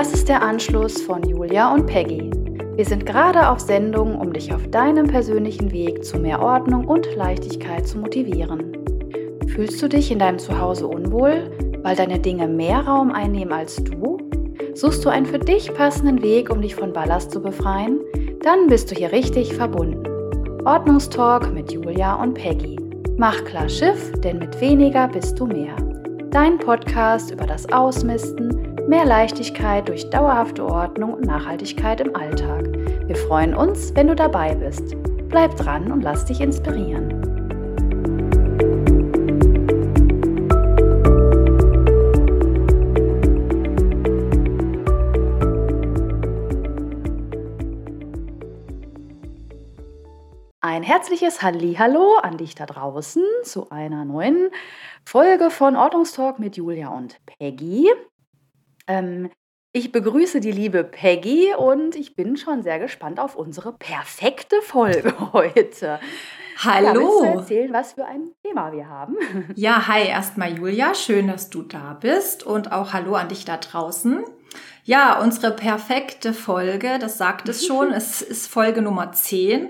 Das ist der Anschluss von Julia und Peggy. Wir sind gerade auf Sendung, um dich auf deinem persönlichen Weg zu mehr Ordnung und Leichtigkeit zu motivieren. Fühlst du dich in deinem Zuhause unwohl, weil deine Dinge mehr Raum einnehmen als du? Suchst du einen für dich passenden Weg, um dich von Ballast zu befreien? Dann bist du hier richtig verbunden. Ordnungstalk mit Julia und Peggy. Mach klar Schiff, denn mit weniger bist du mehr. Dein Podcast über das Ausmisten, mehr Leichtigkeit durch dauerhafte Ordnung und Nachhaltigkeit im Alltag. Wir freuen uns, wenn du dabei bist. Bleib dran und lass dich inspirieren. Ein herzliches Hallihallo an dich da draußen zu einer neuen Folge von Ordnungstalk mit Julia und Peggy. Ähm, ich begrüße die liebe Peggy und ich bin schon sehr gespannt auf unsere perfekte Folge heute. Hallo. Ja, willst du erzählen, was für ein Thema wir haben? Ja, hi, erstmal Julia, schön, dass du da bist und auch hallo an dich da draußen. Ja, unsere perfekte Folge, das sagt es schon, es ist Folge Nummer 10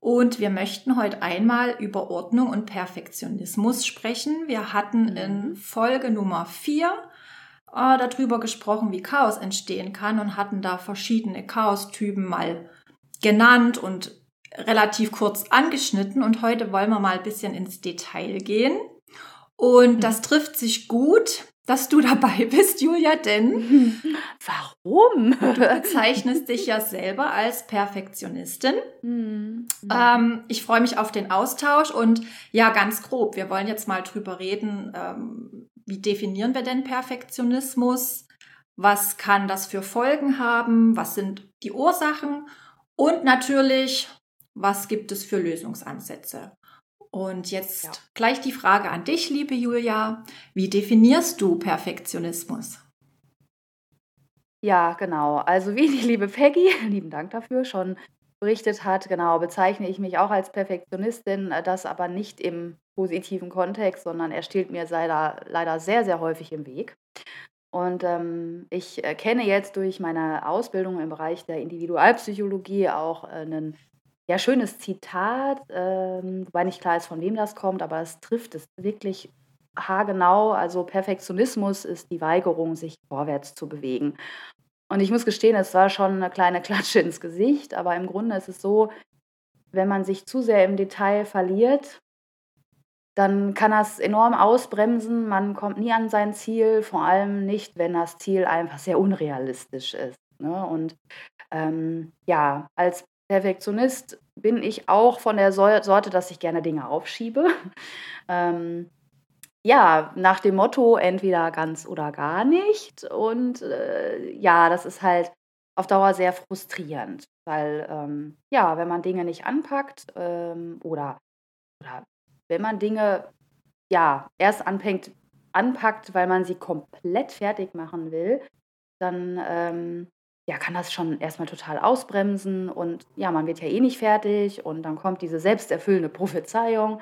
und wir möchten heute einmal über Ordnung und Perfektionismus sprechen. Wir hatten in mhm. Folge Nummer 4 äh, darüber gesprochen, wie Chaos entstehen kann und hatten da verschiedene Chaostypen mal genannt und relativ kurz angeschnitten. Und heute wollen wir mal ein bisschen ins Detail gehen. Und das mhm. trifft sich gut, dass du dabei bist, Julia, denn warum? Du bezeichnest dich ja selber als Perfektionistin. Mhm. Ähm, ich freue mich auf den Austausch und ja, ganz grob, wir wollen jetzt mal drüber reden, ähm, wie definieren wir denn Perfektionismus? Was kann das für Folgen haben? Was sind die Ursachen? Und natürlich, was gibt es für Lösungsansätze? Und jetzt ja. gleich die Frage an dich, liebe Julia. Wie definierst du Perfektionismus? Ja, genau. Also wie die liebe Peggy, lieben Dank dafür, schon berichtet hat, genau, bezeichne ich mich auch als Perfektionistin, äh, das aber nicht im positiven Kontext, sondern er steht mir leider, leider sehr, sehr häufig im Weg. Und ähm, ich kenne jetzt durch meine Ausbildung im Bereich der Individualpsychologie auch äh, ein ja, schönes Zitat, ähm, wobei nicht klar ist, von wem das kommt, aber es trifft es wirklich haargenau. Also Perfektionismus ist die Weigerung, sich vorwärts zu bewegen. Und ich muss gestehen, es war schon eine kleine Klatsche ins Gesicht, aber im Grunde ist es so, wenn man sich zu sehr im Detail verliert, dann kann das enorm ausbremsen. Man kommt nie an sein Ziel, vor allem nicht, wenn das Ziel einfach sehr unrealistisch ist. Ne? Und ähm, ja, als Perfektionist bin ich auch von der Sorte, dass ich gerne Dinge aufschiebe. ähm, ja, nach dem Motto entweder ganz oder gar nicht. Und äh, ja, das ist halt auf Dauer sehr frustrierend, weil ähm, ja, wenn man Dinge nicht anpackt ähm, oder, oder wenn man Dinge ja erst anfängt, anpackt, weil man sie komplett fertig machen will, dann ähm, ja, kann das schon erstmal total ausbremsen und ja, man wird ja eh nicht fertig und dann kommt diese selbsterfüllende Prophezeiung.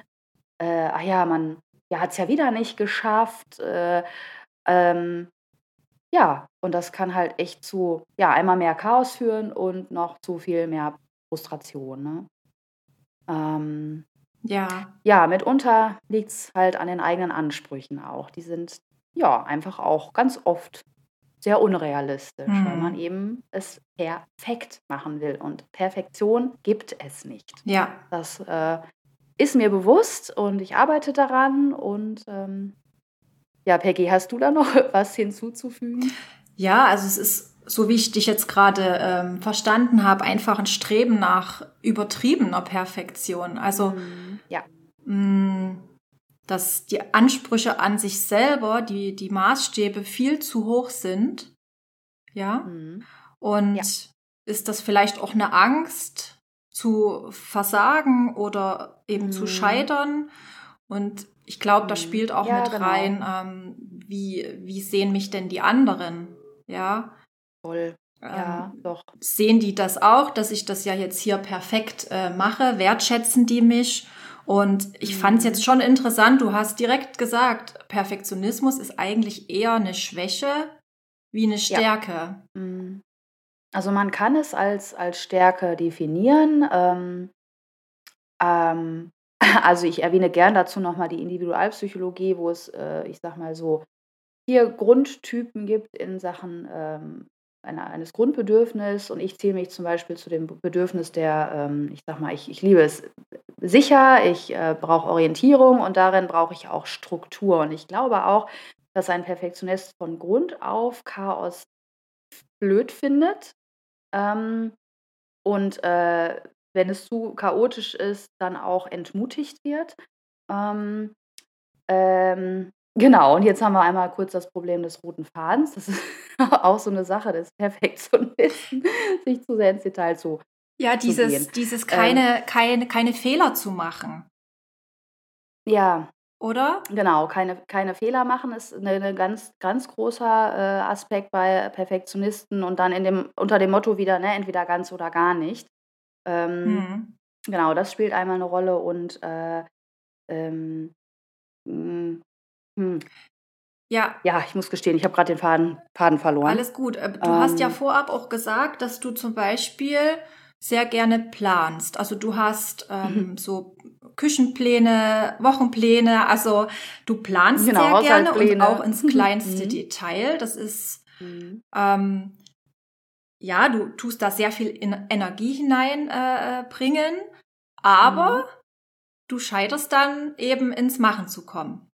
Äh, ah ja, man ja, hat es ja wieder nicht geschafft. Äh, ähm, ja, und das kann halt echt zu, ja, einmal mehr Chaos führen und noch zu viel mehr Frustration. Ne? Ähm, ja. Ja, mitunter liegt es halt an den eigenen Ansprüchen auch. Die sind ja einfach auch ganz oft sehr unrealistisch, mhm. weil man eben es perfekt machen will. Und Perfektion gibt es nicht. Ja. Das äh, ist mir bewusst und ich arbeite daran. Und ähm, ja, Peggy, hast du da noch was hinzuzufügen? Ja, also es ist, so wie ich dich jetzt gerade ähm, verstanden habe, einfach ein Streben nach übertriebener Perfektion. Also mhm. Mh, mm, dass die Ansprüche an sich selber, die, die Maßstäbe viel zu hoch sind. Ja. Mhm. Und ja. ist das vielleicht auch eine Angst zu versagen oder eben mhm. zu scheitern? Und ich glaube, da mhm. spielt auch ja, mit genau. rein, ähm, wie, wie sehen mich denn die anderen? Ja. Voll. Ja, ähm, doch. Sehen die das auch, dass ich das ja jetzt hier perfekt äh, mache? Wertschätzen die mich? Und ich fand es jetzt schon interessant, du hast direkt gesagt, Perfektionismus ist eigentlich eher eine Schwäche wie eine Stärke. Ja. Mhm. Also man kann es als, als Stärke definieren. Ähm, ähm, also ich erwähne gern dazu nochmal die Individualpsychologie, wo es, äh, ich sag mal so, vier Grundtypen gibt in Sachen ähm, einer, eines Grundbedürfnisses. Und ich zähle mich zum Beispiel zu dem Bedürfnis der, ähm, ich sag mal, ich, ich liebe es sicher, ich äh, brauche Orientierung und darin brauche ich auch Struktur. Und ich glaube auch, dass ein Perfektionist von Grund auf Chaos blöd findet. Ähm, und äh, wenn es zu chaotisch ist, dann auch entmutigt wird. Ähm, ähm, genau, und jetzt haben wir einmal kurz das Problem des roten Fadens. Das ist auch so eine Sache des Perfektionisten, sich zu sehr ins Detail zu. Ja, dieses, zu dieses keine, ähm, keine, keine Fehler zu machen. Ja, oder? Genau, keine, keine Fehler machen ist ein ne ganz, ganz großer äh, Aspekt bei Perfektionisten und dann in dem, unter dem Motto wieder, ne, entweder ganz oder gar nicht. Ähm, mhm. Genau, das spielt einmal eine Rolle und äh, ähm, hm. Ja. Ja, ich muss gestehen, ich habe gerade den Faden, Faden verloren. Alles gut. Äh, du ähm, hast ja ähm. vorab auch gesagt, dass du zum Beispiel sehr gerne planst. Also du hast ähm, mhm. so Küchenpläne, Wochenpläne, also du planst genau, sehr gerne und auch ins kleinste mhm. Detail. Das ist mhm. ähm, ja, du tust da sehr viel Energie hineinbringen, äh, aber mhm. du scheiterst dann eben ins Machen zu kommen.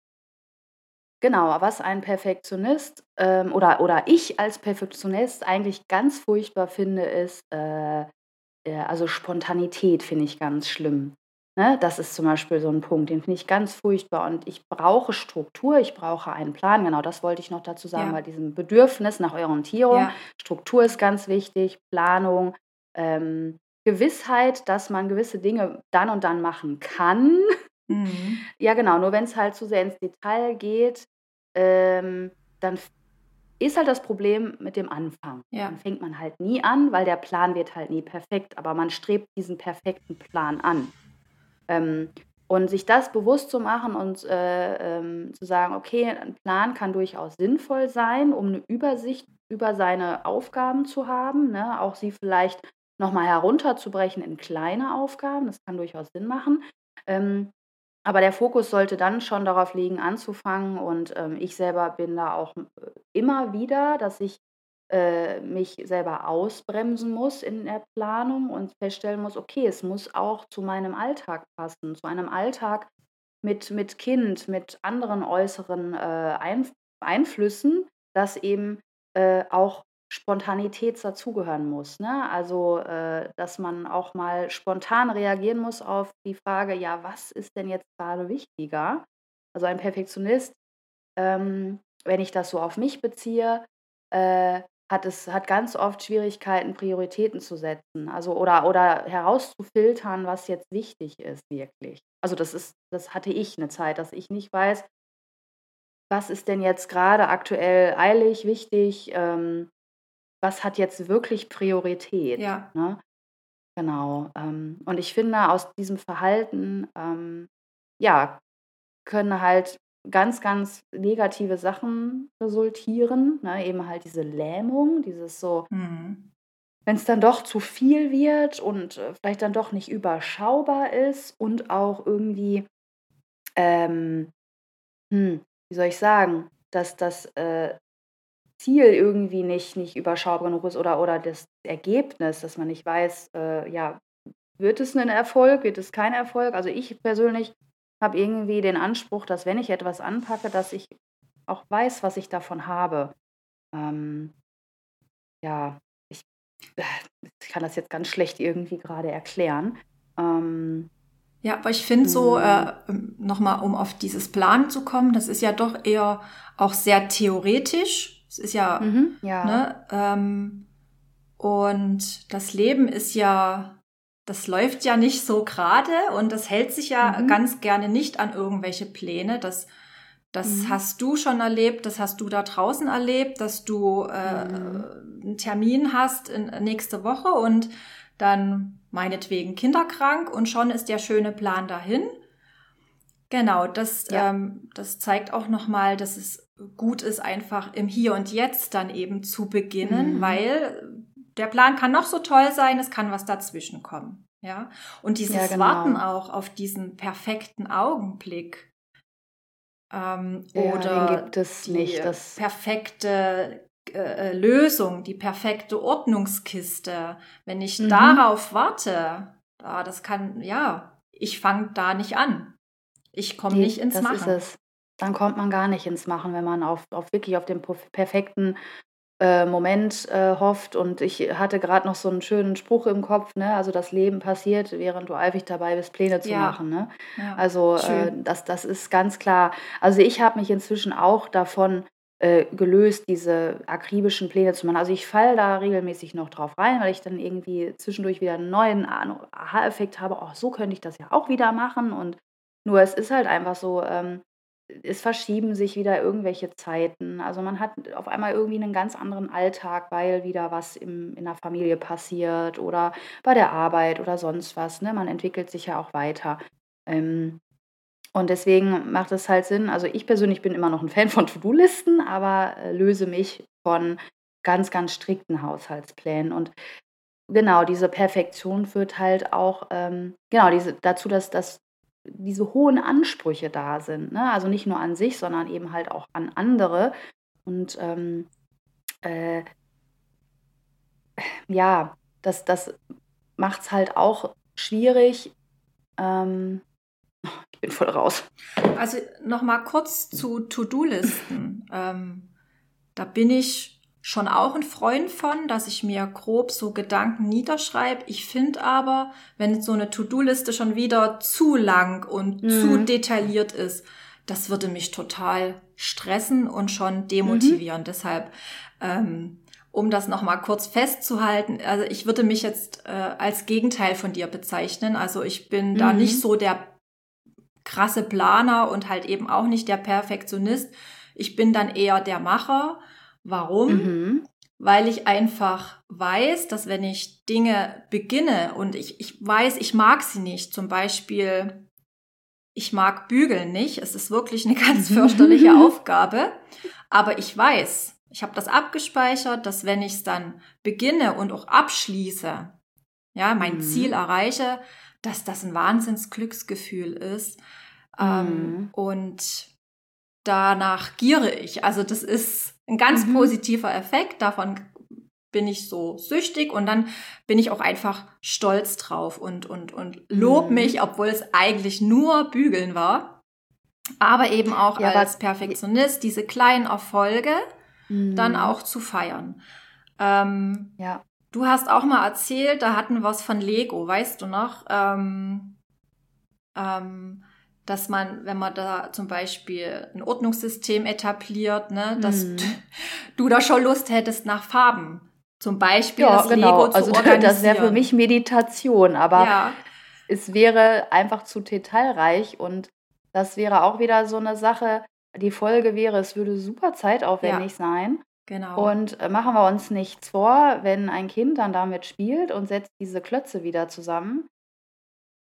Genau, was ein Perfektionist ähm, oder, oder ich als Perfektionist eigentlich ganz furchtbar finde, ist, äh, äh, also Spontanität finde ich ganz schlimm. Ne? Das ist zum Beispiel so ein Punkt, den finde ich ganz furchtbar. Und ich brauche Struktur, ich brauche einen Plan. Genau, das wollte ich noch dazu sagen, ja. bei diesem Bedürfnis nach Orientierung. Ja. Struktur ist ganz wichtig, Planung, ähm, Gewissheit, dass man gewisse Dinge dann und dann machen kann. Mhm. Ja, genau, nur wenn es halt zu sehr ins Detail geht, ähm, dann ist halt das Problem mit dem Anfang. Ja. Dann fängt man halt nie an, weil der Plan wird halt nie perfekt, aber man strebt diesen perfekten Plan an. Ähm, und sich das bewusst zu machen und äh, ähm, zu sagen, okay, ein Plan kann durchaus sinnvoll sein, um eine Übersicht über seine Aufgaben zu haben, ne? auch sie vielleicht nochmal herunterzubrechen in kleine Aufgaben, das kann durchaus Sinn machen. Ähm, aber der Fokus sollte dann schon darauf liegen, anzufangen. Und ähm, ich selber bin da auch äh, immer wieder, dass ich äh, mich selber ausbremsen muss in der Planung und feststellen muss, okay, es muss auch zu meinem Alltag passen, zu einem Alltag mit, mit Kind, mit anderen äußeren äh, Einf Einflüssen, dass eben äh, auch Spontanität dazugehören muss. Ne? Also, äh, dass man auch mal spontan reagieren muss auf die Frage, ja, was ist denn jetzt gerade wichtiger? Also ein Perfektionist, ähm, wenn ich das so auf mich beziehe, äh, hat es hat ganz oft Schwierigkeiten, Prioritäten zu setzen. Also oder, oder herauszufiltern, was jetzt wichtig ist, wirklich. Also das ist, das hatte ich eine Zeit, dass ich nicht weiß, was ist denn jetzt gerade aktuell eilig, wichtig, ähm, was hat jetzt wirklich Priorität. Ja. Ne? Genau. Ähm, und ich finde, aus diesem Verhalten, ähm, ja, können halt ganz, ganz negative Sachen resultieren. Ne? Eben halt diese Lähmung, dieses so, mhm. wenn es dann doch zu viel wird und äh, vielleicht dann doch nicht überschaubar ist und auch irgendwie, ähm, hm, wie soll ich sagen, dass das äh, Ziel irgendwie nicht, nicht überschaubar genug ist oder, oder das Ergebnis, dass man nicht weiß, äh, ja, wird es ein Erfolg, wird es kein Erfolg? Also ich persönlich habe irgendwie den Anspruch, dass wenn ich etwas anpacke, dass ich auch weiß, was ich davon habe. Ähm, ja, ich, äh, ich, kann das jetzt ganz schlecht irgendwie gerade erklären. Ähm, ja, aber ich finde so, äh, ähm, nochmal um auf dieses Plan zu kommen, das ist ja doch eher auch sehr theoretisch. Es ist ja, mhm, ja. Ne, ähm, und das Leben ist ja das läuft ja nicht so gerade und das hält sich ja mhm. ganz gerne nicht an irgendwelche Pläne. Das, das mhm. hast du schon erlebt, das hast du da draußen erlebt, dass du äh, mhm. einen Termin hast in, nächste Woche und dann meinetwegen kinderkrank und schon ist der schöne Plan dahin. Genau, das, ja. ähm, das zeigt auch nochmal, dass es gut ist, einfach im Hier und Jetzt dann eben zu beginnen, mhm. weil der Plan kann noch so toll sein, es kann was dazwischen kommen. Ja, und dieses ja, genau. Warten auch auf diesen perfekten Augenblick ähm, ja, oder gibt es die nicht, das perfekte äh, Lösung, die perfekte Ordnungskiste. Wenn ich mhm. darauf warte, ah, das kann, ja, ich fange da nicht an. Ich komme nicht ins das Machen. Ist es. Dann kommt man gar nicht ins Machen, wenn man auf, auf wirklich auf den perfekten äh, Moment äh, hofft. Und ich hatte gerade noch so einen schönen Spruch im Kopf, ne? Also das Leben passiert, während du eifrig dabei bist, Pläne zu ja. machen. Ne? Ja. Also äh, das, das ist ganz klar. Also ich habe mich inzwischen auch davon äh, gelöst, diese akribischen Pläne zu machen. Also ich falle da regelmäßig noch drauf rein, weil ich dann irgendwie zwischendurch wieder einen neuen Aha-Effekt habe, oh, so könnte ich das ja auch wieder machen. Und nur es ist halt einfach so, ähm, es verschieben sich wieder irgendwelche Zeiten. Also man hat auf einmal irgendwie einen ganz anderen Alltag, weil wieder was im, in der Familie passiert oder bei der Arbeit oder sonst was. Ne? Man entwickelt sich ja auch weiter. Ähm, und deswegen macht es halt Sinn. Also ich persönlich bin immer noch ein Fan von To-Do-Listen, aber äh, löse mich von ganz, ganz strikten Haushaltsplänen. Und genau, diese Perfektion führt halt auch ähm, genau diese, dazu, dass, dass diese hohen Ansprüche da sind. Ne? Also nicht nur an sich, sondern eben halt auch an andere. Und ähm, äh, ja, das, das macht es halt auch schwierig. Ähm, ich bin voll raus. Also nochmal kurz zu To-Do-Listen. ähm, da bin ich schon auch ein Freund von, dass ich mir grob so Gedanken niederschreibe. Ich finde aber, wenn so eine To-Do-Liste schon wieder zu lang und mhm. zu detailliert ist, das würde mich total stressen und schon demotivieren. Mhm. Deshalb, ähm, um das nochmal kurz festzuhalten, also ich würde mich jetzt äh, als Gegenteil von dir bezeichnen. Also ich bin mhm. da nicht so der krasse Planer und halt eben auch nicht der Perfektionist. Ich bin dann eher der Macher Warum? Mhm. Weil ich einfach weiß, dass wenn ich Dinge beginne und ich, ich weiß, ich mag sie nicht, zum Beispiel, ich mag bügeln nicht, es ist wirklich eine ganz fürchterliche Aufgabe, aber ich weiß, ich habe das abgespeichert, dass wenn ich es dann beginne und auch abschließe, ja, mein mhm. Ziel erreiche, dass das ein Wahnsinnsglücksgefühl ist. Ähm, mhm. und danach giere ich. Also das ist ein ganz mhm. positiver Effekt. Davon bin ich so süchtig und dann bin ich auch einfach stolz drauf und, und, und lob mhm. mich, obwohl es eigentlich nur Bügeln war. Aber eben auch ja, als Perfektionist diese kleinen Erfolge mhm. dann auch zu feiern. Ähm, ja. Du hast auch mal erzählt, da hatten wir es von Lego, weißt du noch? Ähm, ähm, dass man, wenn man da zum Beispiel ein Ordnungssystem etabliert, ne, dass mhm. du da schon Lust hättest nach Farben. Zum Beispiel ja, das genau. Lego zu also organisieren. Das wäre für mich Meditation, aber ja. es wäre einfach zu detailreich und das wäre auch wieder so eine Sache. Die Folge wäre, es würde super zeitaufwendig ja. sein. Genau. Und äh, machen wir uns nichts vor, wenn ein Kind dann damit spielt und setzt diese Klötze wieder zusammen,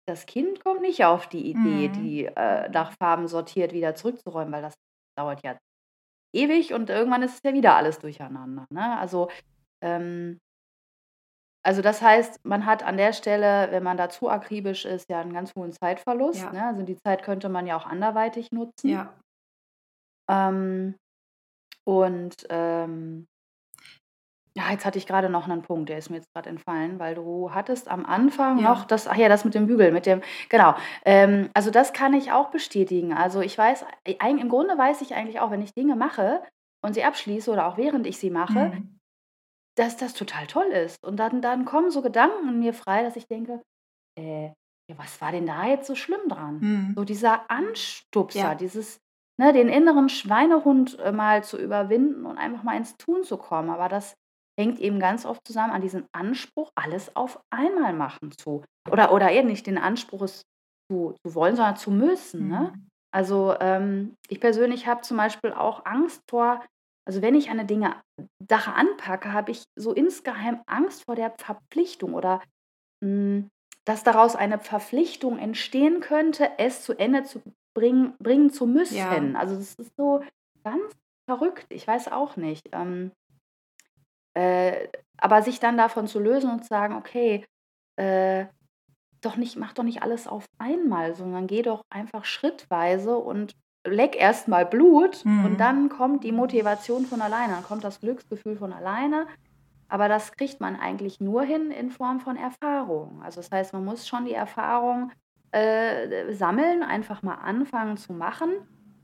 das Kind kommt nicht auf die Idee, Mhm. die äh, nach Farben sortiert wieder zurückzuräumen, weil das dauert ja ewig und irgendwann ist es ja wieder alles durcheinander. Ne? Also, ähm, also das heißt, man hat an der Stelle, wenn man da zu akribisch ist, ja einen ganz hohen Zeitverlust. Ja. Ne? Also die Zeit könnte man ja auch anderweitig nutzen. Ja. Ähm, und ähm, ja, jetzt hatte ich gerade noch einen Punkt, der ist mir jetzt gerade entfallen, weil du hattest am Anfang Ja. noch das ach ja, das mit dem Bügeln, mit dem genau. Ähm, also, das kann ich auch bestätigen. Also, ich weiß äh, im Grunde weiß ich eigentlich auch, wenn ich Dinge mache und sie abschließe oder auch während ich sie mache, Mhm. dass das total toll ist. Und dann dann kommen so Gedanken in mir frei, dass ich denke: „Äh, ja, was war denn da jetzt so schlimm dran?“ Mhm. So dieser Anstupser, Ja. dieses ne, den inneren Schweinehund, äh, mal zu überwinden und einfach mal ins Tun zu kommen. Aber das hängt eben ganz oft zusammen an diesem Anspruch, alles auf einmal machen zu oder oder eher nicht den Anspruch, es zu zu wollen, sondern zu müssen, ne? Mhm. Also, ähm, ich persönlich habe zum Beispiel auch Angst vor also, wenn ich eine Dinge Sache anpacke, habe ich so insgeheim Angst vor der Verpflichtung oder, hm, dass daraus eine Verpflichtung entstehen könnte, es zu Ende zu bringen bringen zu müssen. Ja. Also, das ist so ganz verrückt. Ich weiß auch nicht. Ähm, äh, aber sich dann davon zu lösen und zu sagen, okay, äh, doch nicht, mach doch nicht alles auf einmal, sondern geh doch einfach schrittweise und leck erst mal Blut mhm. und dann kommt die Motivation von alleine, dann kommt das Glücksgefühl von alleine. Aber das kriegt man eigentlich nur hin in Form von Erfahrung. Also das heißt, man muss schon die Erfahrung äh, sammeln, einfach mal anfangen zu machen.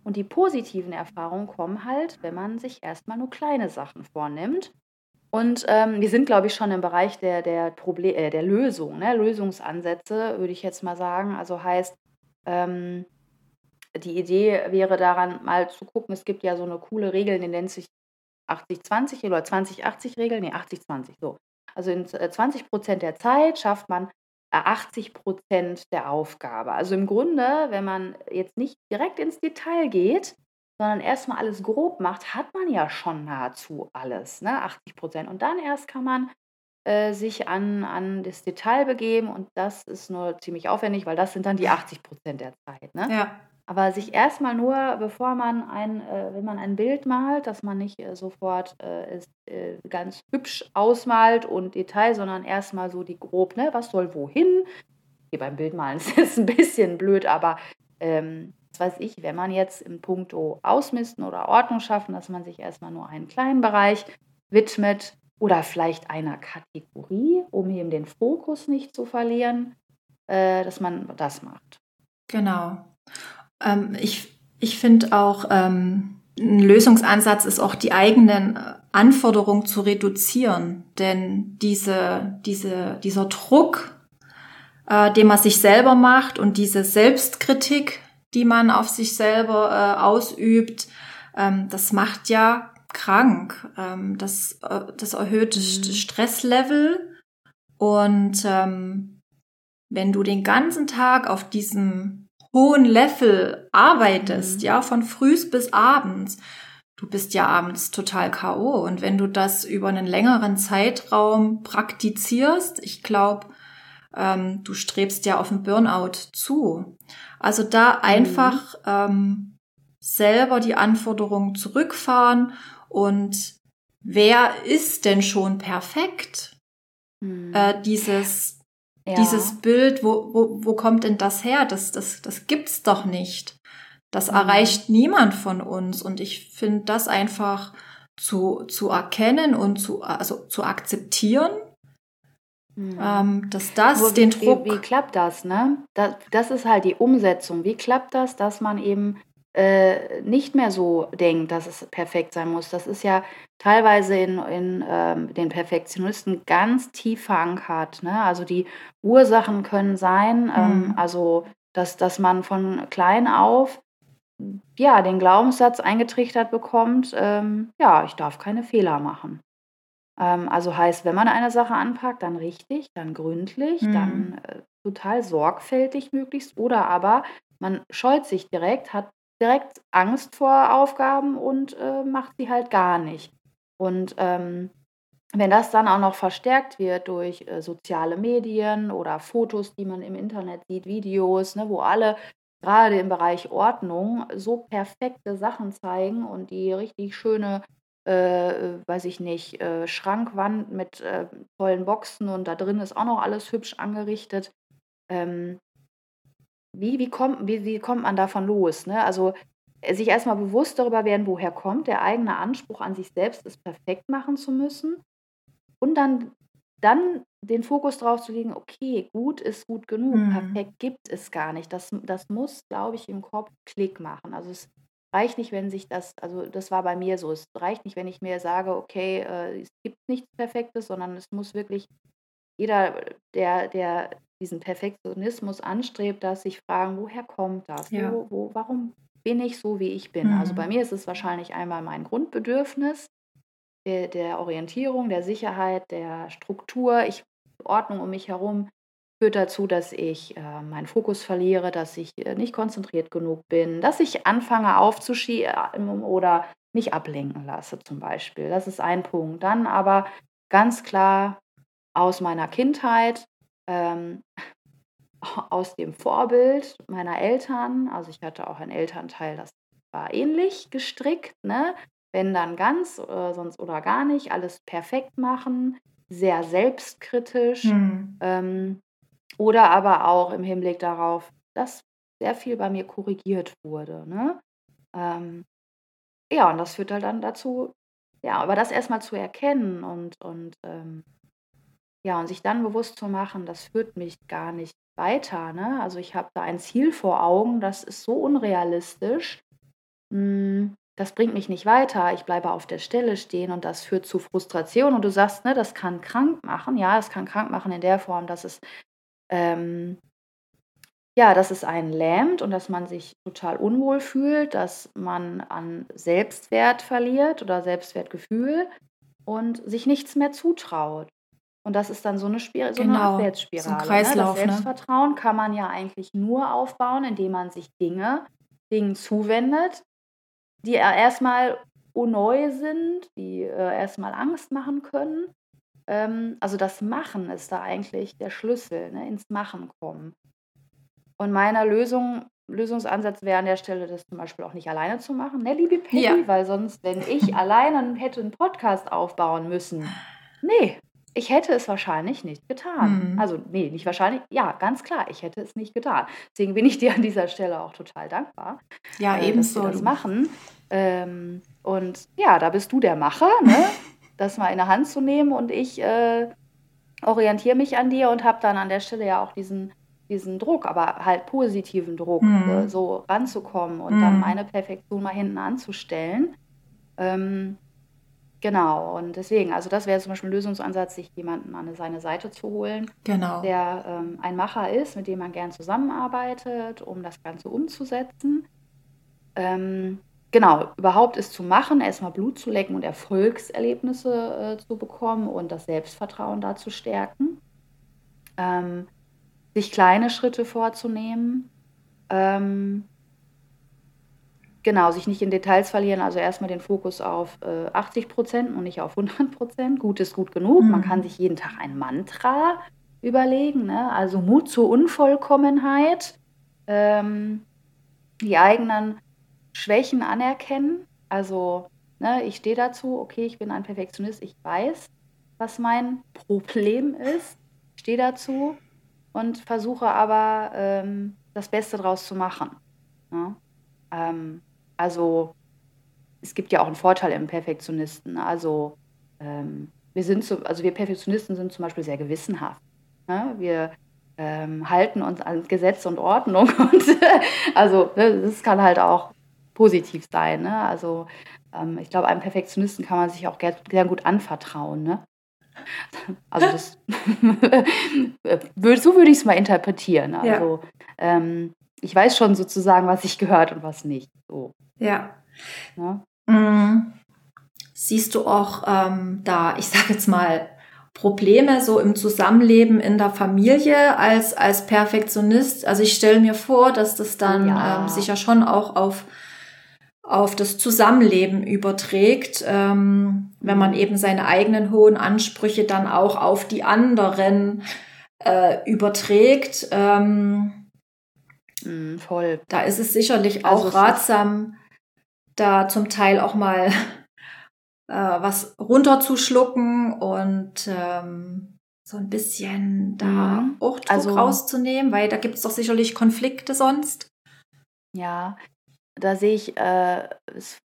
Und die positiven Erfahrungen kommen halt, wenn man sich erstmal nur kleine Sachen vornimmt. Und ähm, wir sind, glaube ich, schon im Bereich der, der, Proble äh, der Lösung, ne? Lösungsansätze, würde ich jetzt mal sagen. Also heißt, ähm, die Idee wäre daran, mal zu gucken, es gibt ja so eine coole Regel, die nennt sich 80-20 oder 20-80-Regel, nee, 80-20, so. Also in 20 äh, Prozent der Zeit schafft man 80 äh, Prozent der Aufgabe. Also im Grunde, wenn man jetzt nicht direkt ins Detail geht, sondern erstmal alles grob macht, hat man ja schon nahezu alles, ne? 80 Prozent. Und dann erst kann man äh, sich an, an das Detail begeben und das ist nur ziemlich aufwendig, weil das sind dann die 80 Prozent der Zeit. Ne? Ja. Aber sich erstmal nur, bevor man ein, äh, wenn man ein Bild malt, dass man nicht äh, sofort äh, es äh, ganz hübsch ausmalt und Detail, sondern erstmal so die grob, ne, was soll wohin. Hier beim Bildmalen ist es ein bisschen blöd, aber ähm, was weiß ich, wenn man jetzt im Punkto Ausmisten oder Ordnung schaffen, dass man sich erstmal nur einen kleinen Bereich widmet oder vielleicht einer Kategorie, um eben den Fokus nicht zu verlieren, äh, dass man das macht. Genau. Ähm, ich ich finde auch, ähm, ein Lösungsansatz ist auch die eigenen Anforderungen zu reduzieren. Denn diese, diese, dieser Druck, äh, den man sich selber macht und diese Selbstkritik, die man auf sich selber äh, ausübt, ähm, das macht ja krank. Ähm, das, äh, das erhöht mhm. Stresslevel. Und ähm, wenn du den ganzen Tag auf diesem hohen Level arbeitest, mhm. ja, von frühs bis abends, du bist ja abends total K.O. Und wenn du das über einen längeren Zeitraum praktizierst, ich glaube, ähm, du strebst ja auf einen Burnout zu. Also da mhm. einfach ähm, selber die Anforderungen zurückfahren und wer ist denn schon perfekt? Mhm. Äh, dieses ja. Dieses Bild, wo, wo, wo kommt denn das her? Das, das, das gibt's doch nicht. Das mhm. erreicht niemand von uns. Und ich finde das einfach zu, zu erkennen und zu, also zu akzeptieren, mhm. ähm, dass das Wo, den Druck. Wie, wie, klappt das, ne? Das, das ist halt die Umsetzung. Wie klappt das, dass man eben äh, nicht mehr so denkt, dass es perfekt sein muss. Das ist ja teilweise in, in ähm, den Perfektionisten ganz tief verankert. Ne? Also die Ursachen können sein, ähm, mhm. also dass, dass man von klein auf ja, den Glaubenssatz eingetrichtert bekommt, ähm, ja, ich darf keine Fehler machen. Ähm, also heißt, wenn man eine Sache anpackt, dann richtig, dann gründlich, mhm. dann äh, total sorgfältig möglichst oder aber man scheut sich direkt, hat direkt Angst vor Aufgaben und äh, macht sie halt gar nicht. Und ähm, wenn das dann auch noch verstärkt wird durch äh, soziale Medien oder Fotos, die man im Internet sieht, Videos, ne, wo alle gerade im Bereich Ordnung so perfekte Sachen zeigen und die richtig schöne, äh, weiß ich nicht, äh, Schrankwand mit äh, tollen Boxen und da drin ist auch noch alles hübsch angerichtet. Ähm, wie, wie, kommt, wie, wie kommt man davon los? Ne? Also äh, sich erstmal bewusst darüber werden, woher kommt der eigene Anspruch an sich selbst, es perfekt machen zu müssen. Und dann, dann den Fokus darauf zu legen, okay, gut ist gut genug, mhm. perfekt gibt es gar nicht. Das, das muss, glaube ich, im Kopf Klick machen. Also es reicht nicht, wenn sich das, also das war bei mir so, es reicht nicht, wenn ich mir sage, okay, äh, es gibt nichts Perfektes, sondern es muss wirklich jeder, der, der diesen Perfektionismus anstrebt, dass sich fragen, woher kommt das? Ja. Wo, wo, warum bin ich so, wie ich bin? Mhm. Also bei mhm. mir ist es wahrscheinlich einmal mein Grundbedürfnis der, der Orientierung, der Sicherheit, der Struktur. Ich Ordnung um mich herum führt dazu, dass ich äh, meinen Fokus verliere, dass ich äh, nicht konzentriert genug bin, dass ich anfange aufzuschieben oder mich ablenken lasse zum Beispiel. Das ist ein Punkt. Dann aber ganz klar aus meiner Kindheit ähm, aus dem Vorbild meiner Eltern. Also ich hatte auch ein Elternteil, das war ähnlich gestrickt. Ne? wenn dann ganz, äh, sonst oder gar nicht, alles perfekt machen, sehr selbstkritisch, Mhm. ähm, oder aber auch im Hinblick darauf, dass sehr viel bei mir korrigiert wurde, ne? Ähm, ja, und das führt halt dann dazu ja, aber das erst mal zu erkennen und und, ähm ja, und sich dann bewusst zu machen, das führt mich gar nicht weiter, ne? Also, ich habe da ein Ziel vor Augen, das ist so unrealistisch. Hm, das bringt mich nicht weiter. Ich bleibe auf der Stelle stehen und das führt zu Frustration. Und du sagst, ne, das kann krank machen. Ja, es kann krank machen in der Form, dass es, ähm ja, dass es einen lähmt und dass man sich total unwohl fühlt, dass man an Selbstwert verliert oder Selbstwertgefühl und sich nichts mehr zutraut. Und das ist dann so 'ne Spir so 'ne Genau, so 'n Abwärtsspirale, ne? Das Kreislauf, ne? Selbstvertrauen kann man ja eigentlich nur aufbauen, indem man sich Dinge Dingen zuwendet, die ja erst mal neu sind, die, äh, erst mal Angst machen können. Ähm, also, das Machen ist da eigentlich der Schlüssel, ne, ins Machen kommen. Und meiner Lösung Lösungsansatz wäre an der Stelle, das zum Beispiel auch nicht alleine zu machen, ne, liebe Ja. Peggy, weil sonst, wenn ich alleine hätte 'n Podcast aufbauen müssen ne, ich hätte es wahrscheinlich nicht getan. Mhm. Also, ne, nicht wahrscheinlich ja, ganz klar, ich hätte es nicht getan. Deswegen bin ich dir an dieser Stelle auch total dankbar, Ja, äh, dass wir ebenso, das machen. Ähm, und ja, da bist du der Macher, ne, das mal in der Hand zu nehmen und ich, äh, orientiere mich an dir und habe dann an der Stelle ja auch diesen diesen Druck, aber halt positiven Druck, äh, Mhm. so ranzukommen und dann Mhm. meine Perfektion mal hinten anzustellen. Ähm, genau, und deswegen also, das wäre zum Beispiel 'n Lösungsansatz, sich jemanden an seine Seite zu holen, Genau. der, ähm, ein Macher ist, mit dem man gern zusammenarbeitet, um das Ganze umzusetzen. Ähm, genau, überhaupt es zu machen, erst mal Blut zu lecken und Erfolgserlebnisse, äh, zu bekommen und das Selbstvertrauen da zu stärken. Ähm, sich kleine Schritte vorzunehmen. Ähm genau, sich nicht in Details verlieren, also, erst mal den Fokus auf, äh, 80% und nicht auf 100% Gut ist gut genug. Man kann Mhm. sich jeden Tag ein Mantra überlegen, ne? Also, Mut zur Unvollkommenheit, ähm, die eigenen Schwächen anerkennen. Also, ne, ich stehe dazu, okay, ich bin ein Perfektionist, ich weiß, was mein Problem ist. Stehe dazu und versuche aber, ähm, das Beste draus zu machen, ne? Ähm, also, es gibt ja auch 'n Vorteil im Perfektionisten. Also, ähm, wir sind so also, wir Perfektionisten sind zum Beispiel sehr gewissenhaft, ne? Wir, ähm, halten uns an Gesetz und Ordnung und also, ne, das kann halt auch positiv sein, ne? Also, ähm, ich glaube, einem Perfektionisten kann man sich auch sehr gut anvertrauen, ne? Also, das so würde ich's mal interpretieren. Ja. Also, ähm, ich weiß schon sozusagen, was sich gehört und was nicht, so, Ja. ne? Hm, siehst du auch, ähm, da, ich sage jetzt mal, Probleme so im Zusammenleben in der Familie als als Perfektionist? Also, ich stelle mir vor, dass das dann, Ja. ähm, sich ja schon auch auf auf das Zusammenleben überträgt, ähm, wenn man eben seine eigenen hohen Ansprüche dann auch auf die anderen, äh, überträgt. Ähm Mhm, voll. da ist es sicherlich Also, auch es ist ratsam, da zum Teil auch mal, äh, was runterzuschlucken und, ähm, so 'n bisschen da Mhm. auch Druck Also rauszunehmen, weil da gibt's doch sicherlich Konflikte sonst. Ja, da sehe ich, äh, es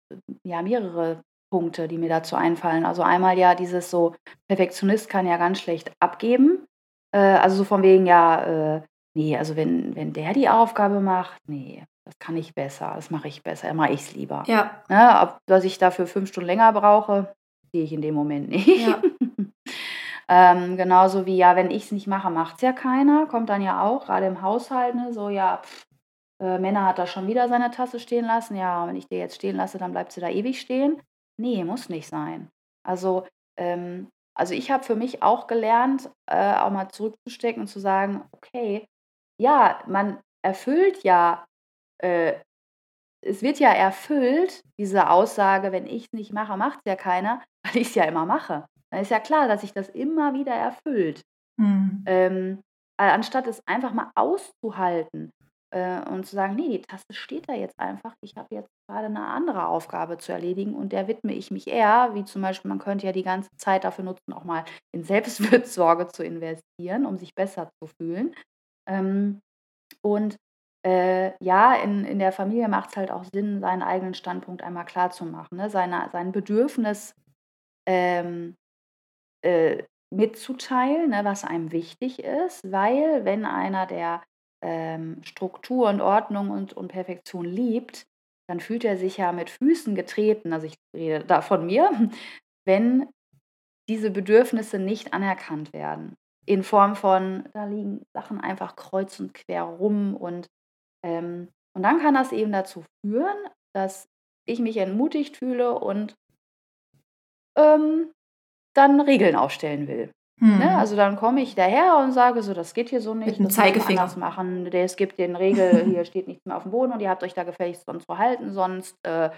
ja, mehrere Punkte, die mir dazu einfallen. Also, einmal ja dieses so Perfektionist kann ja ganz schlecht abgeben. Äh, also, so von wegen, ja, äh, ne, also, wenn wenn der die Aufgabe macht, ne, das kann ich besser, das mache ich besser, dann mache ich's lieber. Ja. Ne, ob dass ich dafür 5 Stunden länger brauche, sehe ich in dem Moment nicht. Ja. Ähm, genauso wie, ja, wenn ich's nicht mache, macht's ja keiner, kommt dann ja auch, grade im Haushalt, ne, so, ja, äh, Männer hat da schon wieder seine Tasse stehen lassen. Ja, wenn ich die jetzt stehen lasse, dann bleibt sie da ewig stehen. Ne, muss nicht sein. Also, ähm also, ich habe für mich auch gelernt, äh, auch mal zurückzustecken und zu sagen: „Okay, ja, man erfüllt ja äh, es wird ja erfüllt, diese Aussage: ‚Wenn ich's nicht mache, macht's ja keiner‘, weil ich's ja immer mache.“ Dann ist ja klar, dass sich das immer wieder erfüllt. Mhm. Ähm, anstatt es einfach mal auszuhalten äh, und zu sagen, nee, die Tasse steht da jetzt einfach. Ich habe jetzt gerade eine andere Aufgabe zu erledigen und der widme ich mich eher, wie zum Beispiel, man könnte ja die ganze Zeit dafür nutzen, auch mal in Selbstfürsorge zu investieren, um sich besser zu fühlen. Ähm, und äh, ja, in, in der Familie macht es halt auch Sinn, seinen eigenen Standpunkt einmal klar zu machen, ne? Seine, sein Bedürfnis ähm, äh, mitzuteilen, ne, was einem wichtig ist, weil wenn einer der ähm, Struktur und Ordnung und, und Perfektion liebt, dann fühlt er sich ja mit Füßen getreten, also ich rede da von mir, wenn diese Bedürfnisse nicht anerkannt werden. In Form von, da liegen Sachen einfach kreuz und quer rum und, ähm, und dann kann das eben dazu führen, dass ich mich entmutigt fühle und ähm, dann Regeln aufstellen will. Ne? Hm. Also dann komme ich daher und sage so, das geht hier so nicht. Mit einem Zeigefinger. Das machen. Es gibt den Regel, hier steht nichts mehr auf dem Boden und ihr habt euch da gefälligst sonst verhalten, sonst äh,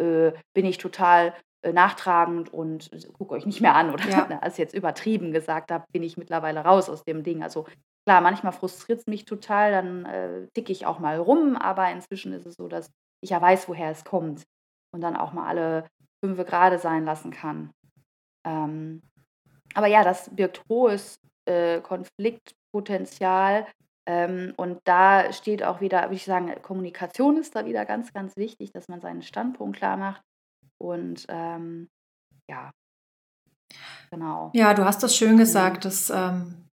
äh, bin ich total äh, nachtragend und gucke euch nicht mehr an. Oder ja. als jetzt übertrieben gesagt habe, bin ich mittlerweile raus aus dem Ding. Also klar, manchmal frustriert es mich total, dann äh, ticke ich auch mal rum, aber inzwischen ist es so, dass ich ja weiß, woher es kommt und dann auch mal alle fünf Grade sein lassen kann. Ähm, aber ja, das birgt hohes äh, Konfliktpotenzial. Ähm, und da steht auch wieder, würde ich sagen, Kommunikation ist da wieder ganz, ganz wichtig, dass man seinen Standpunkt klar macht. Und ähm, ja, genau. Ja, du hast das schön gesagt, dass ähm,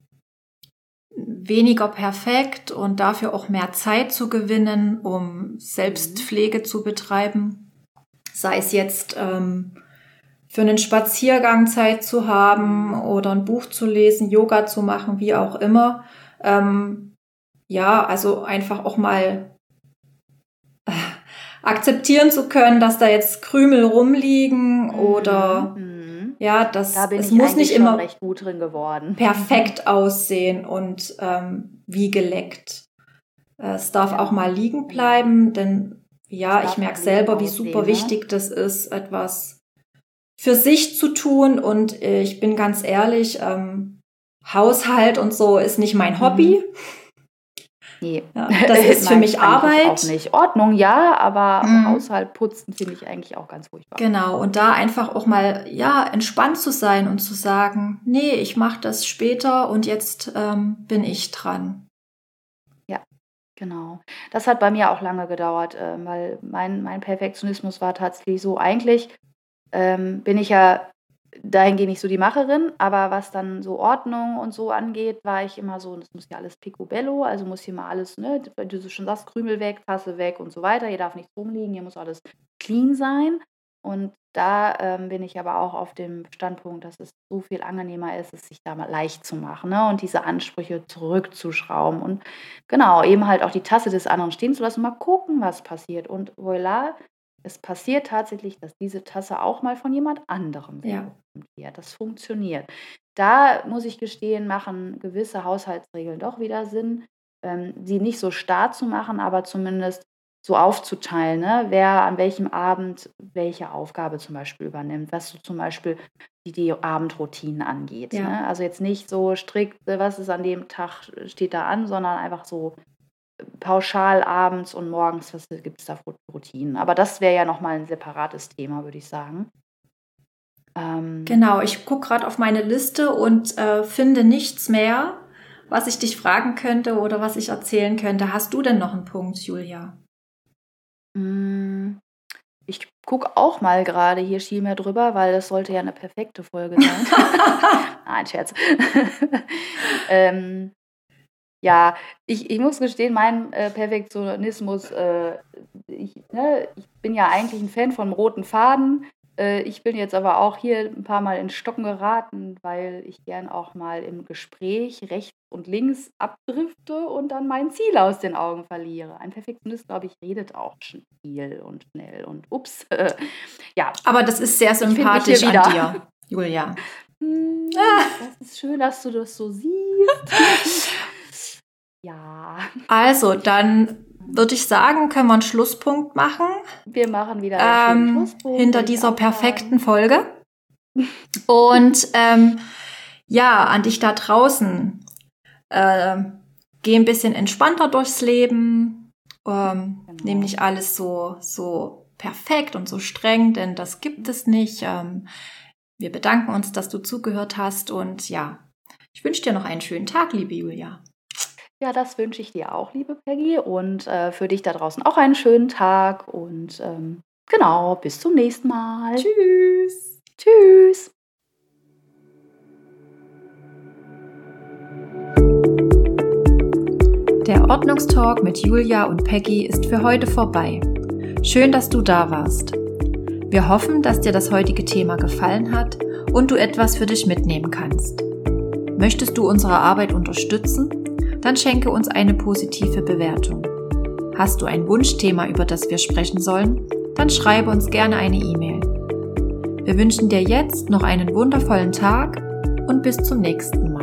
weniger perfekt und dafür auch mehr Zeit zu gewinnen, um Selbstpflege mhm. zu betreiben. Sei es jetzt ähm, für einen Spaziergang Zeit zu haben oder ein Buch zu lesen, Yoga zu machen, wie auch immer. Ähm, ja, also einfach auch mal äh, akzeptieren zu können, dass da jetzt Krümel rumliegen mhm. oder mhm. ja, das da es muss nicht immer recht gut drin geworden. perfekt aussehen und ähm, wie geleckt. Es darf ja. auch mal liegen bleiben, denn ja, ich merke selber, wie super ne? wichtig das ist, etwas für sich zu tun. Und äh, ich bin ganz ehrlich, ähm, Haushalt und so ist nicht mein Hobby. Nee. Ja, das ist für mich Arbeit. Auch nicht. Ordnung ja, aber mhm. Haushalt putzen finde ich eigentlich auch ganz furchtbar. Genau, und da einfach auch mal ja entspannt zu sein und zu sagen, nee, ich mache das später und jetzt ähm, bin ich dran. Ja, genau. Das hat bei mir auch lange gedauert, äh, weil mein, mein Perfektionismus war tatsächlich so eigentlich ähm, bin ich ja dahingehend nicht so die Macherin, aber was dann so Ordnung und so angeht, war ich immer so, das muss ja alles picobello, also muss hier mal alles, ne, weil du schon sagst, Krümel weg, Tasse weg und so weiter, hier darf nichts rumliegen, hier muss alles clean sein. Und da ähm, bin ich aber auch auf dem Standpunkt, dass es so viel angenehmer ist, es sich da mal leicht zu machen ne? und diese Ansprüche zurückzuschrauben und genau, eben halt auch die Tasse des anderen stehen zu lassen, mal gucken, was passiert. Und voilà, es passiert tatsächlich, dass diese Tasse auch mal von jemand anderem ja. wird. Das funktioniert. Da muss ich gestehen, machen gewisse Haushaltsregeln doch wieder Sinn, ähm, sie nicht so starr zu machen, aber zumindest so aufzuteilen, ne? wer an welchem Abend welche Aufgabe zum Beispiel übernimmt, was so zum Beispiel die, die Abendroutinen angeht. Ja. Ne? Also jetzt nicht so strikt, was ist an dem Tag, steht da an, sondern einfach so pauschal abends und morgens, was gibt es da für Routinen? Aber das wäre ja nochmal ein separates Thema, würde ich sagen. Ähm, genau, ich gucke gerade auf meine Liste und äh, finde nichts mehr, was ich dich fragen könnte oder was ich erzählen könnte. Hast du denn noch einen Punkt, Julia? Mm, ich gucke auch mal gerade hier viel mehr drüber, weil das sollte ja eine perfekte Folge sein. Nein, Scherz. ähm, ja, ich, ich muss gestehen, mein äh, Perfektionismus, äh, ich, ne, ich bin ja eigentlich ein Fan vom roten Faden. Äh, ich bin jetzt aber auch hier ein paar Mal in Stocken geraten, weil ich gern auch mal im Gespräch rechts und links abdrifte und dann mein Ziel aus den Augen verliere. Ein Perfektionist, glaube ich, redet auch viel und schnell und ups. ja. Aber das ist sehr sympathisch an dir, Julia. Hm, das ist schön, dass du das so siehst. Ja. Also, dann würde ich sagen, können wir einen Schlusspunkt machen. Wir machen wieder einen ähm, Schlusspunkt. Hinter dieser perfekten Folge. Und ähm, ja, an dich da draußen. Äh, geh ein bisschen entspannter durchs Leben. Ähm, genau. Nimm nicht alles so, so perfekt und so streng, denn das gibt es nicht. Ähm, wir bedanken uns, dass du zugehört hast und ja, ich wünsche dir noch einen schönen Tag, liebe Julia. Ja, das wünsche ich dir auch, liebe Peggy, und äh, für dich da draußen auch einen schönen Tag und ähm, genau, bis zum nächsten Mal. Tschüss. Tschüss. Der Ordnungstalk mit Julia und Peggy ist für heute vorbei. Schön, dass du da warst. Wir hoffen, dass dir das heutige Thema gefallen hat und du etwas für dich mitnehmen kannst. Möchtest du unsere Arbeit unterstützen? Dann schenke uns eine positive Bewertung. Hast du ein Wunschthema, über das wir sprechen sollen? Dann schreibe uns gerne eine E-Mail. Wir wünschen dir jetzt noch einen wundervollen Tag und bis zum nächsten Mal.